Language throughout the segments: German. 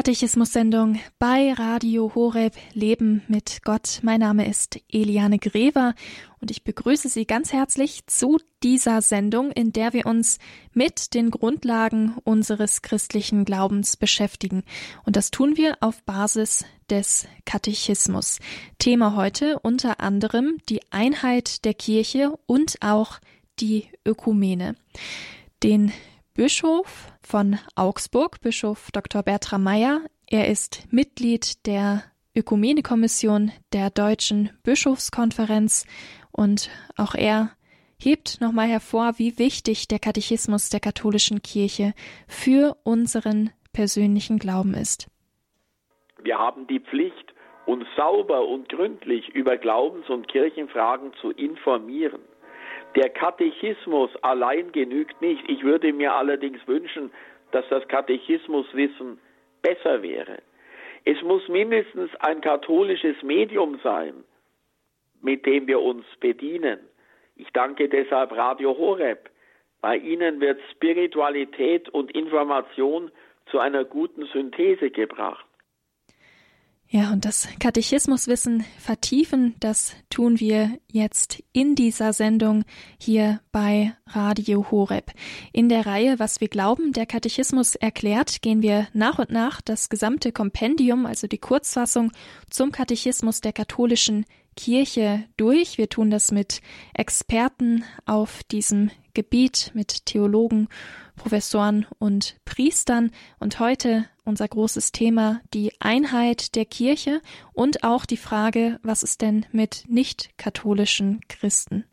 Katechismus-Sendung bei Radio Horeb Leben mit Gott. Mein Name ist Eliane Grever und ich begrüße Sie ganz herzlich zu dieser Sendung, in der wir uns mit den Grundlagen unseres christlichen Glaubens beschäftigen. Und das tun wir auf Basis des Katechismus. Thema heute unter anderem die Einheit der Kirche und auch die Ökumene. Den Bischof von Augsburg, Bischof Dr. Bertram Meyer. Er ist Mitglied der Ökumenekommission der Deutschen Bischofskonferenz und auch er hebt nochmal hervor, wie wichtig der Katechismus der katholischen Kirche für unseren persönlichen Glauben ist. Wir haben die Pflicht, uns sauber und gründlich über Glaubens- und Kirchenfragen zu informieren. Der Katechismus allein genügt nicht. Ich würde mir allerdings wünschen, dass das Katechismuswissen besser wäre. Es muss mindestens ein katholisches Medium sein, mit dem wir uns bedienen. Ich danke deshalb Radio Horeb. Bei Ihnen wird Spiritualität und Information zu einer guten Synthese gebracht. Ja, und das Katechismuswissen vertiefen, das tun wir jetzt in dieser Sendung hier bei Radio Horeb. In der Reihe Was wir glauben, der Katechismus erklärt, gehen wir nach und nach das gesamte Kompendium, also die Kurzfassung zum Katechismus der katholischen Kirche durch. Wir tun das mit Experten auf diesem Gebiet, mit Theologen, Professoren und Priestern. Und heute unser großes Thema, die Einheit der Kirche und auch die Frage, was ist denn mit nicht-katholischen Christen?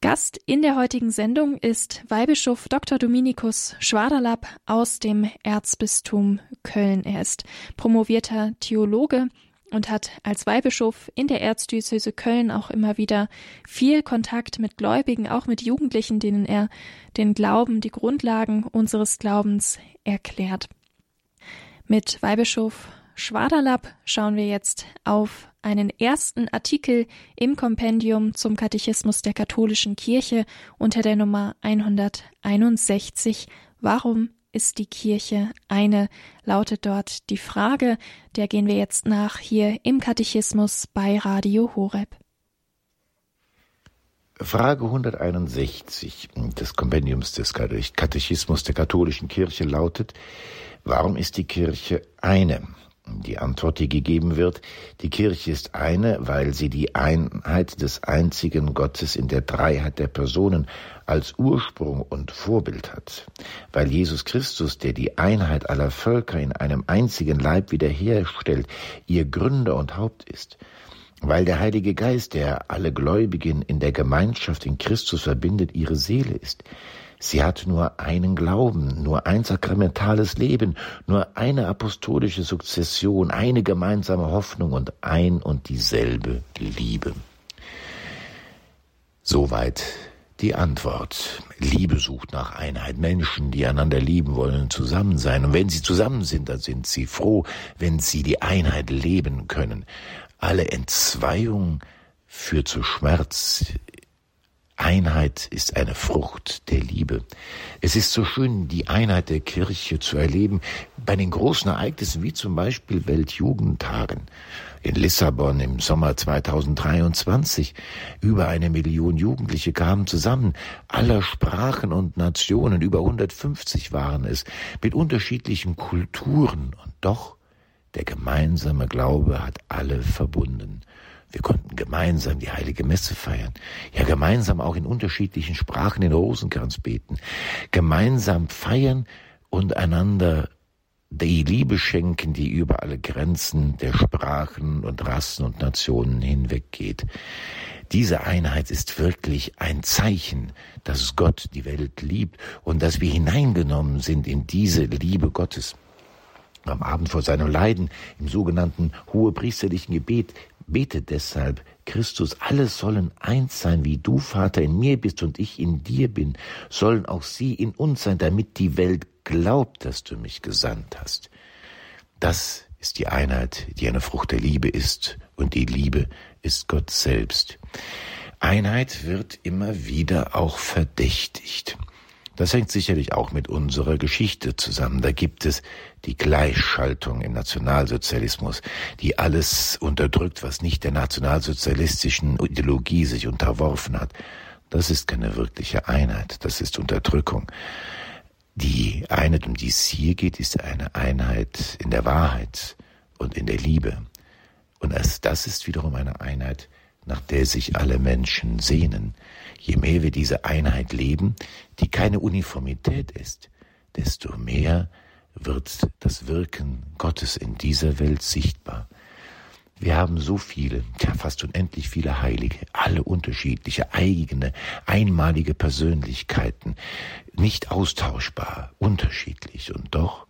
Gast in der heutigen Sendung ist Weihbischof Dr. Dominikus Schwaderlapp aus dem Erzbistum Köln. Er ist promovierter Theologe und hat als Weihbischof in der Erzdiözese Köln auch immer wieder viel Kontakt mit Gläubigen, auch mit Jugendlichen, denen er den Glauben, die Grundlagen unseres Glaubens erklärt. Mit Weihbischof Schwaderlapp schauen wir jetzt auf einen ersten Artikel im Kompendium zum Katechismus der katholischen Kirche unter der Nummer 161. Warum ist die Kirche eine, lautet dort die Frage, der gehen wir jetzt nach hier im Katechismus bei Radio Horeb. Frage 161 des Kompendiums des Katechismus der katholischen Kirche lautet, warum ist die Kirche eine? Die Antwort, die gegeben wird, die Kirche ist eine, weil sie die Einheit des einzigen Gottes in der Dreiheit der Personen als Ursprung und Vorbild hat, weil Jesus Christus, der die Einheit aller Völker in einem einzigen Leib wiederherstellt, ihr Gründer und Haupt ist, weil der Heilige Geist, der alle Gläubigen in der Gemeinschaft in Christus verbindet, ihre Seele ist, Sie hat nur einen Glauben, nur ein sakramentales Leben, nur eine apostolische Sukzession, eine gemeinsame Hoffnung und ein und dieselbe Liebe. Soweit die Antwort. Liebe sucht nach Einheit. Menschen, die einander lieben wollen, zusammen sein. Und wenn sie zusammen sind, dann sind sie froh, wenn sie die Einheit leben können. Alle Entzweiung führt zu Schmerz, Einheit ist eine Frucht der Liebe. Es ist so schön, die Einheit der Kirche zu erleben bei den großen Ereignissen wie zum Beispiel Weltjugendtagen in Lissabon im Sommer 2023. Über eine Million Jugendliche kamen zusammen, aller Sprachen und Nationen, über 150 waren es, mit unterschiedlichen Kulturen und doch der gemeinsame Glaube hat alle verbunden. Wir konnten gemeinsam die heilige Messe feiern. Ja, gemeinsam auch in unterschiedlichen Sprachen den Rosenkranz beten. Gemeinsam feiern und einander die Liebe schenken, die über alle Grenzen der Sprachen und Rassen und Nationen hinweggeht. Diese Einheit ist wirklich ein Zeichen, dass Gott die Welt liebt und dass wir hineingenommen sind in diese Liebe Gottes. Am Abend vor seinem Leiden, im sogenannten hohepriesterlichen Gebet, Betet deshalb, Christus, alle sollen eins sein, wie du, Vater, in mir bist und ich in dir bin, sollen auch sie in uns sein, damit die Welt glaubt, dass du mich gesandt hast. Das ist die Einheit, die eine Frucht der Liebe ist, und die Liebe ist Gott selbst. Einheit wird immer wieder auch verdächtigt. Das hängt sicherlich auch mit unserer Geschichte zusammen. Da gibt es die Gleichschaltung im Nationalsozialismus, die alles unterdrückt, was nicht der nationalsozialistischen Ideologie sich unterworfen hat. Das ist keine wirkliche Einheit, das ist Unterdrückung. Die Einheit, um die es hier geht, ist eine Einheit in der Wahrheit und in der Liebe. Und das ist wiederum eine Einheit, nach der sich alle Menschen sehnen. Je mehr wir diese Einheit leben, die keine Uniformität ist, desto mehr wird das Wirken Gottes in dieser Welt sichtbar. Wir haben so viele, ja fast unendlich viele Heilige, alle unterschiedliche, eigene, einmalige Persönlichkeiten, nicht austauschbar, unterschiedlich, und doch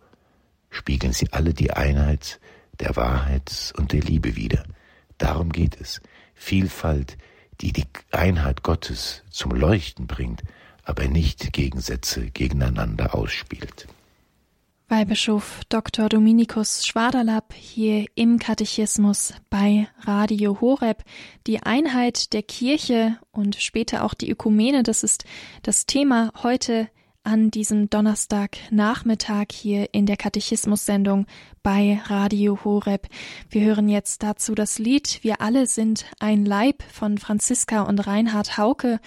spiegeln sie alle die Einheit der Wahrheit und der Liebe wider. Darum geht es. Vielfalt, die die Einheit Gottes zum Leuchten bringt, aber nicht Gegensätze gegeneinander ausspielt. Weihbischof Dr. Dominikus Schwaderlapp hier im Katechismus bei Radio Horeb. Die Einheit der Kirche und später auch die Ökumene, das ist das Thema heute an diesem Donnerstagnachmittag hier in der Katechismus-Sendung bei Radio Horeb. Wir hören jetzt dazu das Lied Wir alle sind ein Leib von Franziska und Reinhard Hauke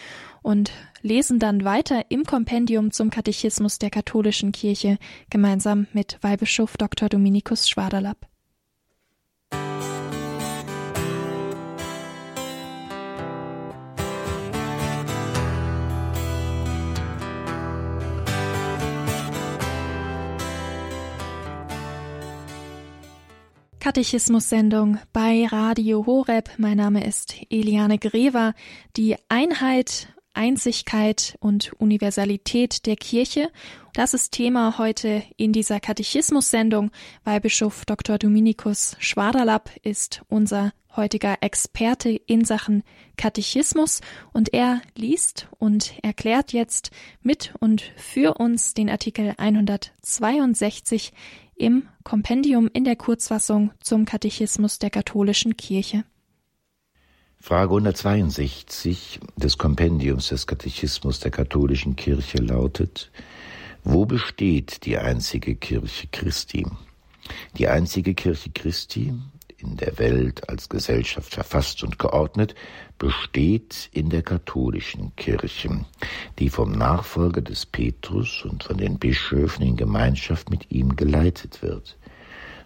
und lesen dann weiter im Kompendium zum Katechismus der katholischen Kirche gemeinsam mit Weihbischof Dr. Dominikus Schwaderlapp. Katechismus-Sendung bei Radio Horeb. Mein Name ist Eliane Grever. Die Einheit, Einzigkeit und Universalität der Kirche, das ist Thema heute in dieser Katechismus-Sendung. Weihbischof Dr. Dominikus Schwaderlapp ist unser heutiger Experte in Sachen Katechismus und er liest und erklärt jetzt mit und für uns den Artikel 162 im Kompendium in der Kurzfassung zum Katechismus der katholischen Kirche. Frage 162 des Kompendiums des Katechismus der katholischen Kirche lautet, wo besteht die einzige Kirche Christi? Die einzige Kirche Christi in der Welt als Gesellschaft verfasst und geordnet, besteht in der katholischen Kirche, die vom Nachfolger des Petrus und von den Bischöfen in Gemeinschaft mit ihm geleitet wird.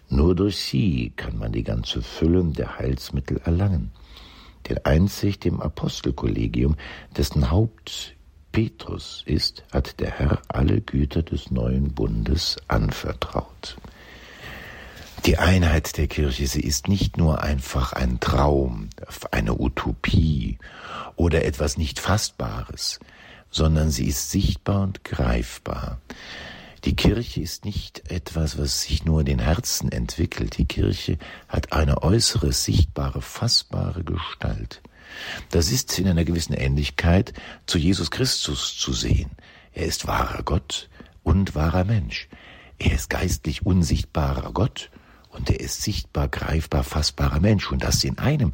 Nur durch sie kann man die ganze Fülle der Heilsmittel erlangen. Denn einzig dem Apostelkollegium, dessen Haupt Petrus ist, hat der Herr alle Güter des neuen Bundes anvertraut. Die Einheit der Kirche, sie ist nicht nur einfach ein Traum, eine Utopie oder etwas nicht Fassbares, sondern sie ist sichtbar und greifbar. Die Kirche ist nicht etwas, was sich nur in den Herzen entwickelt. Die Kirche hat eine äußere, sichtbare, fassbare Gestalt. Das ist in einer gewissen Ähnlichkeit zu Jesus Christus zu sehen. Er ist wahrer Gott und wahrer Mensch. Er ist geistlich unsichtbarer Gott und er ist sichtbar, greifbar, fassbarer Mensch und das in einem.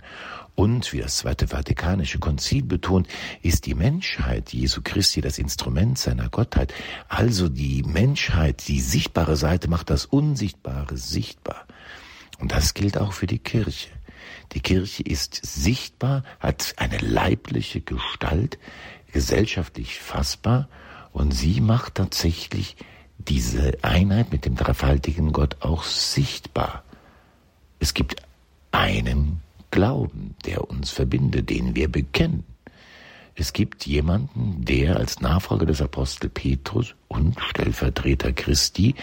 Und, wie das Zweite Vatikanische Konzil betont, ist die Menschheit Jesu Christi das Instrument seiner Gottheit. Also die Menschheit, die sichtbare Seite macht das Unsichtbare sichtbar. Und das gilt auch für die Kirche. Die Kirche ist sichtbar, hat eine leibliche Gestalt, gesellschaftlich fassbar und sie macht tatsächlich diese Einheit mit dem dreifaltigen Gott auch sichtbar. Es gibt einen Glauben, der uns verbindet, den wir bekennen. Es gibt jemanden, der als Nachfolger des Apostel Petrus und Stellvertreter Christi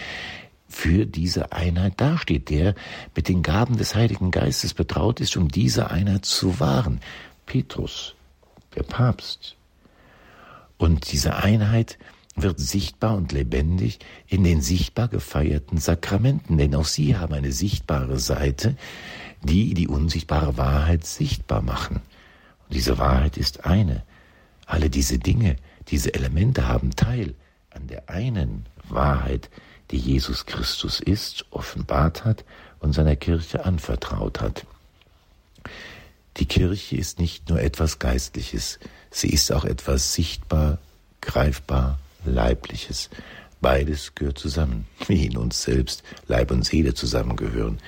für diese Einheit dasteht, der mit den Gaben des Heiligen Geistes betraut ist, um diese Einheit zu wahren. Petrus, der Papst. Und diese Einheit wird sichtbar und lebendig in den sichtbar gefeierten Sakramenten, denn auch sie haben eine sichtbare Seite, die die unsichtbare Wahrheit sichtbar machen. Und diese Wahrheit ist eine. Alle diese Dinge, diese Elemente haben Teil an der einen Wahrheit, die Jesus Christus ist, offenbart hat und seiner Kirche anvertraut hat. Die Kirche ist nicht nur etwas Geistliches, sie ist auch etwas sichtbar, greifbar, Leibliches. Beides gehört zusammen, wie in uns selbst Leib und Seele zusammengehören.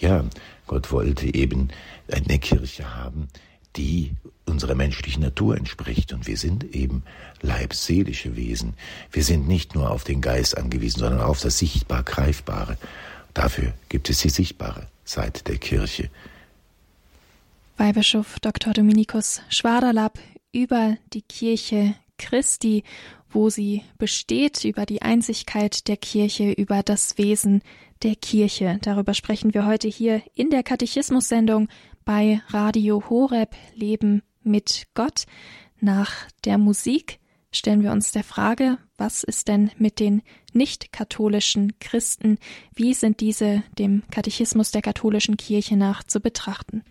Ja, Gott wollte eben eine Kirche haben, die unserer menschlichen Natur entspricht. Und wir sind eben leibseelische Wesen. Wir sind nicht nur auf den Geist angewiesen, sondern auf das Sichtbar Greifbare. Dafür gibt es die sichtbare Seite der Kirche. Weihbischof Dr. Dominikus Schwaderlapp über die Kirche Christi, wo sie besteht, über die Einzigkeit der Kirche, über das Wesen der Kirche. Darüber sprechen wir heute hier in der Katechismus-Sendung bei Radio Horeb Leben mit Gott. Nach der Musik stellen wir uns der Frage, was ist denn mit den nicht-katholischen Christen? Wie sind diese dem Katechismus der katholischen Kirche nach zu betrachten?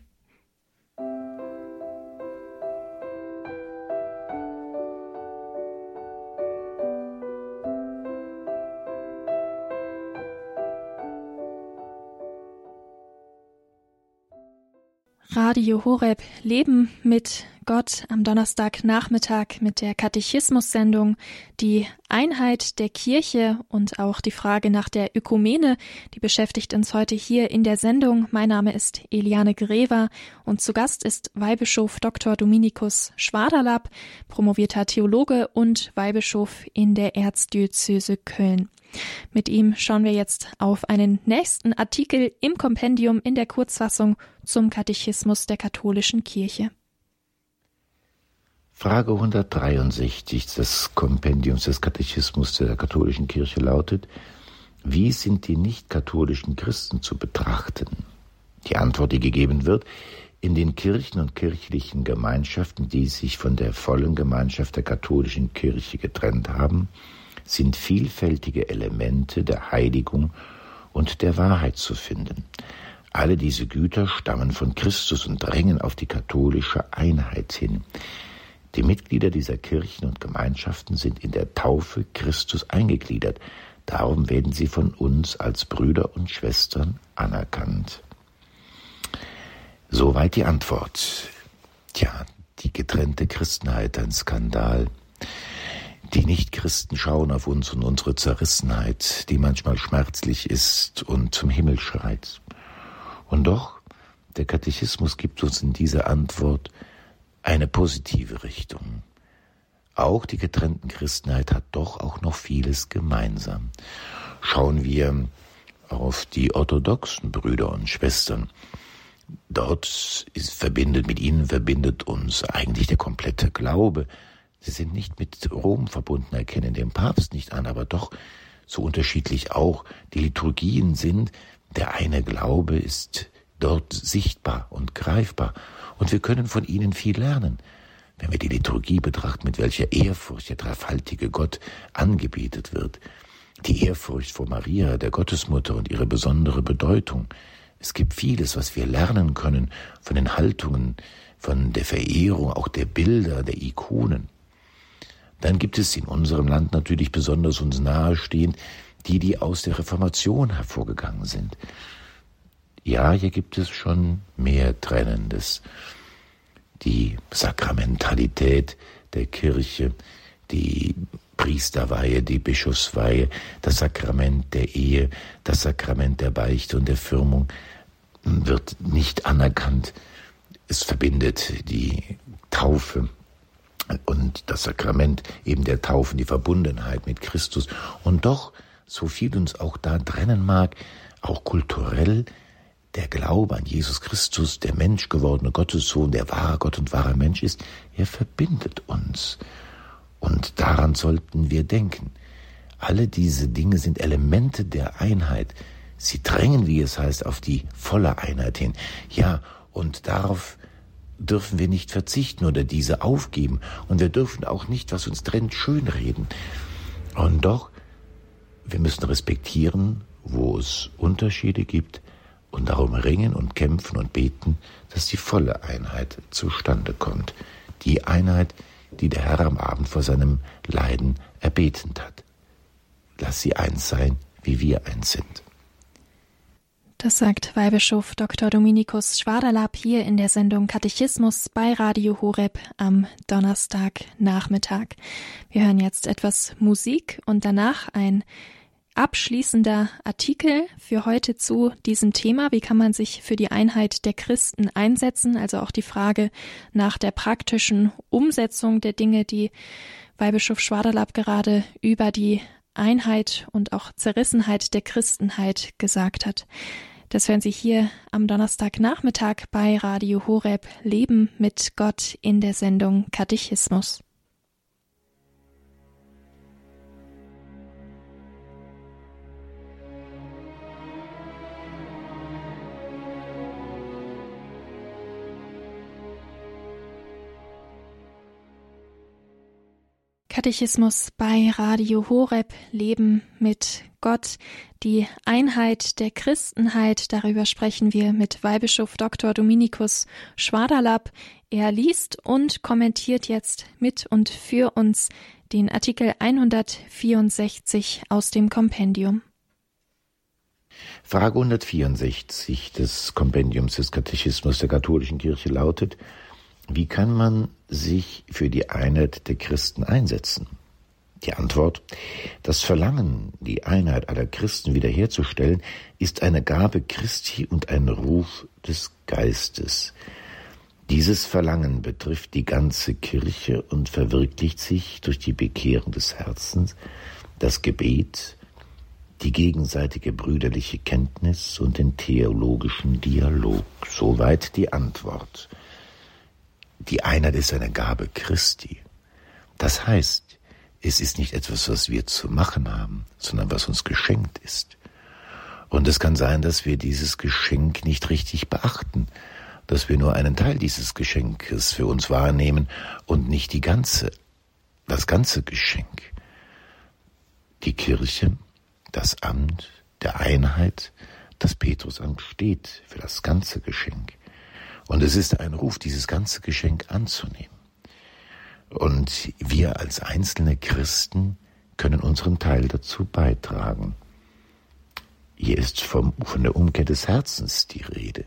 Radio Horeb Leben mit Gott am Donnerstagnachmittag mit der Katechismus-Sendung, die Einheit der Kirche und auch die Frage nach der Ökumene, die beschäftigt uns heute hier in der Sendung. Mein Name ist Eliane Grever und zu Gast ist Weihbischof Dr. Dominikus Schwaderlapp, promovierter Theologe und Weihbischof in der Erzdiözese Köln. Mit ihm schauen wir jetzt auf einen nächsten Artikel im Kompendium in der Kurzfassung zum Katechismus der katholischen Kirche. Frage 163 des Kompendiums des Katechismus der katholischen Kirche lautet, wie sind die nicht-katholischen Christen zu betrachten? Die Antwort, die gegeben wird, in den Kirchen und kirchlichen Gemeinschaften, die sich von der vollen Gemeinschaft der katholischen Kirche getrennt haben, sind vielfältige Elemente der Heiligung und der Wahrheit zu finden. Alle diese Güter stammen von Christus und drängen auf die katholische Einheit hin. Die Mitglieder dieser Kirchen und Gemeinschaften sind in der Taufe Christus eingegliedert. Darum werden sie von uns als Brüder und Schwestern anerkannt. Soweit die Antwort. Tja, die getrennte Christenheit, ein Skandal. Die Nichtchristen schauen auf uns und unsere Zerrissenheit, die manchmal schmerzlich ist und zum Himmel schreit. Und doch, der Katechismus gibt uns in dieser Antwort eine positive Richtung. Auch die getrennten Christenheit hat doch auch noch vieles gemeinsam. Schauen wir auf die orthodoxen Brüder und Schwestern. Dort ist, verbindet, mit ihnen verbindet uns eigentlich der komplette Glaube. Sie sind nicht mit Rom verbunden, erkennen den Papst nicht an, aber doch so unterschiedlich auch die Liturgien sind. Der eine Glaube ist dort sichtbar und greifbar und wir können von ihnen viel lernen. Wenn wir die Liturgie betrachten, mit welcher Ehrfurcht der dreifaltige Gott angebetet wird, die Ehrfurcht vor Maria, der Gottesmutter und ihre besondere Bedeutung. Es gibt vieles, was wir lernen können von den Haltungen, von der Verehrung, auch der Bilder, der Ikonen. Dann gibt es in unserem Land natürlich besonders uns nahestehend die, die aus der Reformation hervorgegangen sind. Ja, hier gibt es schon mehr Trennendes. Die Sakramentalität der Kirche, die Priesterweihe, die Bischofsweihe, das Sakrament der Ehe, das Sakrament der Beichte und der Firmung wird nicht anerkannt. Es verbindet die Taufe und das Sakrament eben der Taufen, die Verbundenheit mit Christus. Und doch, so viel uns auch da trennen mag, auch kulturell der Glaube an Jesus Christus, der Mensch gewordene Gottessohn, der wahre Gott und wahre Mensch ist, er verbindet uns. Und daran sollten wir denken. Alle diese Dinge sind Elemente der Einheit. Sie drängen, wie es heißt, auf die volle Einheit hin. Ja, und darauf dürfen wir nicht verzichten oder diese aufgeben. Und wir dürfen auch nicht, was uns trennt, schönreden. Und doch, wir müssen respektieren, wo es Unterschiede gibt, und darum ringen und kämpfen und beten, dass die volle Einheit zustande kommt. Die Einheit, die der Herr am Abend vor seinem Leiden erbetend hat. Lass sie eins sein, wie wir eins sind. Das sagt Weihbischof Dr. Dominikus Schwaderlapp hier in der Sendung Katechismus bei Radio Horeb am Donnerstagnachmittag. Wir hören jetzt etwas Musik und danach ein abschließender Artikel für heute zu diesem Thema. Wie kann man sich für die Einheit der Christen einsetzen? Also auch die Frage nach der praktischen Umsetzung der Dinge, die Weihbischof Schwaderlapp gerade über die Einheit und auch Zerrissenheit der Christenheit gesagt hat. Das hören Sie hier am Donnerstagnachmittag bei Radio Horeb Leben mit Gott in der Sendung Katechismus. Katechismus bei Radio Horeb Leben mit Gott, die Einheit der Christenheit. Darüber sprechen wir mit Weihbischof Dr. Dominikus Schwaderlapp. Er liest und kommentiert jetzt mit und für uns den Artikel 164 aus dem Kompendium. Frage 164 des Kompendiums des Katechismus der katholischen Kirche lautet, wie kann man sich für die Einheit der Christen einsetzen? Die Antwort, das Verlangen, die Einheit aller Christen wiederherzustellen, ist eine Gabe Christi und ein Ruf des Geistes. Dieses Verlangen betrifft die ganze Kirche und verwirklicht sich durch die Bekehrung des Herzens, das Gebet, die gegenseitige brüderliche Kenntnis und den theologischen Dialog. Soweit die Antwort. Die Einheit ist eine Gabe Christi. Das heißt, es ist nicht etwas, was wir zu machen haben, sondern was uns geschenkt ist. Und es kann sein, dass wir dieses Geschenk nicht richtig beachten, dass wir nur einen Teil dieses Geschenkes für uns wahrnehmen und nicht die ganze, das ganze Geschenk. Die Kirche, das Amt der Einheit, das Petrusamt steht für das ganze Geschenk. Und es ist ein Ruf, dieses ganze Geschenk anzunehmen. Und wir als einzelne Christen können unseren Teil dazu beitragen. Hier ist vom, von der Umkehr des Herzens die Rede.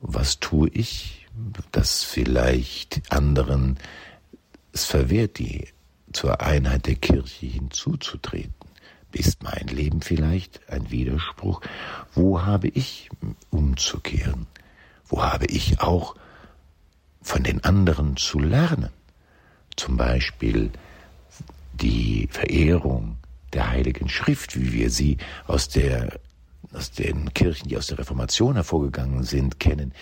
Was tue ich, das vielleicht anderen es verwehrt, die zur Einheit der Kirche hinzuzutreten? Ist mein Leben vielleicht ein Widerspruch? Wo habe ich umzukehren? Wo habe ich auch von den anderen zu lernen? Zum Beispiel die Verehrung der Heiligen Schrift, wie wir sie aus der aus den Kirchen, die aus der Reformation hervorgegangen sind, kennen.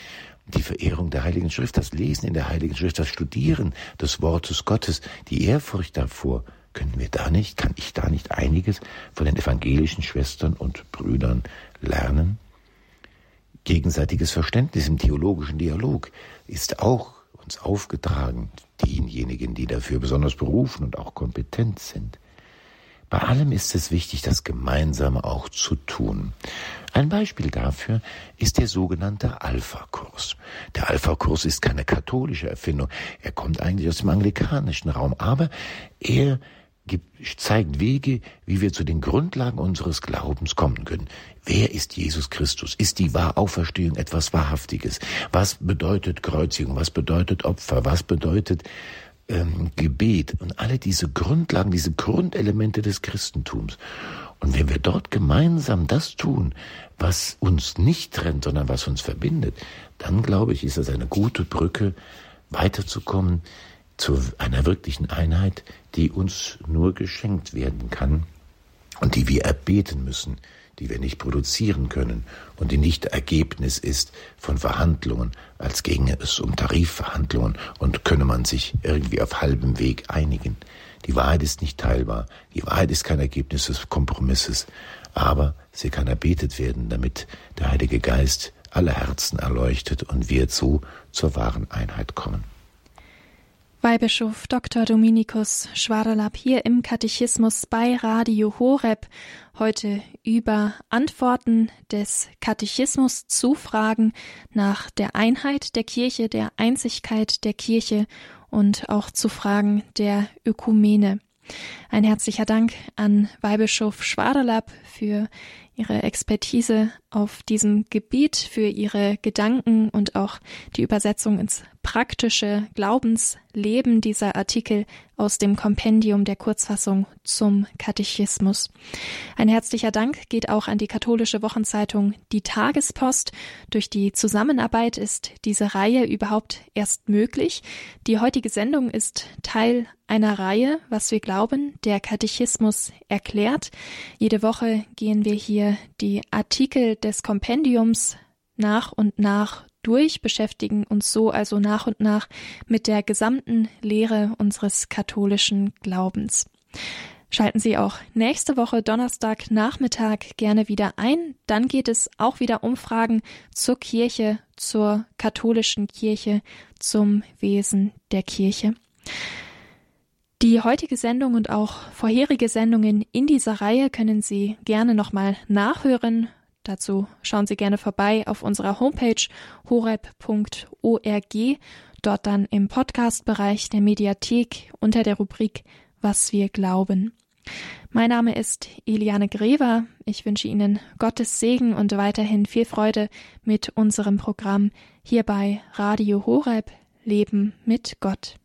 Die Verehrung der Heiligen Schrift, das Lesen in der Heiligen Schrift, das Studieren des Wortes Gottes, die Ehrfurcht davor, können wir da nicht, kann ich da nicht einiges von den evangelischen Schwestern und Brüdern lernen? Gegenseitiges Verständnis im theologischen Dialog ist auch uns aufgetragen, denjenigen, die dafür besonders berufen und auch kompetent sind. Bei allem ist es wichtig, das Gemeinsame auch zu tun. Ein Beispiel dafür ist der sogenannte Alpha-Kurs. Der Alpha-Kurs ist keine katholische Erfindung. Er kommt eigentlich aus dem anglikanischen Raum, aber er gibt, zeigt Wege, wie wir zu den Grundlagen unseres Glaubens kommen können. Wer ist Jesus Christus? Ist die Auferstehung etwas Wahrhaftiges? Was bedeutet Kreuzigung? Was bedeutet Opfer? Was bedeutet ähm, Gebet? Und alle diese Grundlagen, diese Grundelemente des Christentums. Und wenn wir dort gemeinsam das tun, was uns nicht trennt, sondern was uns verbindet, dann glaube ich, ist das eine gute Brücke, weiterzukommen zu einer wirklichen Einheit, die uns nur geschenkt werden kann und die wir erbeten müssen, die wir nicht produzieren können und die nicht Ergebnis ist von Verhandlungen, als ginge es um Tarifverhandlungen und könne man sich irgendwie auf halbem Weg einigen. Die Wahrheit ist nicht teilbar, die Wahrheit ist kein Ergebnis des Kompromisses, aber sie kann erbetet werden, damit der Heilige Geist alle Herzen erleuchtet und wir so zur wahren Einheit kommen. Weihbischof Dr. Dominikus Schwaderlapp hier im Katechismus bei Radio Horeb. Heute über Antworten des Katechismus zu Fragen nach der Einheit der Kirche, der Einzigkeit der Kirche und auch zu Fragen der Ökumene. Ein herzlicher Dank an Weihbischof Schwaderlapp für Ihre Expertise auf diesem Gebiet, für Ihre Gedanken und auch die Übersetzung ins praktische Glaubensleben dieser Artikel aus dem Kompendium der Kurzfassung zum Katechismus. Ein herzlicher Dank geht auch an die katholische Wochenzeitung Die Tagespost. Durch die Zusammenarbeit ist diese Reihe überhaupt erst möglich. Die heutige Sendung ist Teil einer Reihe, was wir glauben, der Katechismus erklärt. Jede Woche gehen wir hier die Artikel des Kompendiums nach und nach durch, beschäftigen uns so also nach und nach mit der gesamten Lehre unseres katholischen Glaubens. Schalten Sie auch nächste Woche Donnerstag Nachmittag gerne wieder ein. Dann geht es auch wieder um Fragen zur Kirche, zur katholischen Kirche, zum Wesen der Kirche. Die heutige Sendung und auch vorherige Sendungen in dieser Reihe können Sie gerne nochmal nachhören Dazu schauen Sie gerne vorbei auf unserer Homepage horeb.org, dort dann im Podcast-Bereich der Mediathek unter der Rubrik Was wir glauben. Mein Name ist Eliane Grever. Ich wünsche Ihnen Gottes Segen und weiterhin viel Freude mit unserem Programm hier bei Radio Horeb Leben mit Gott.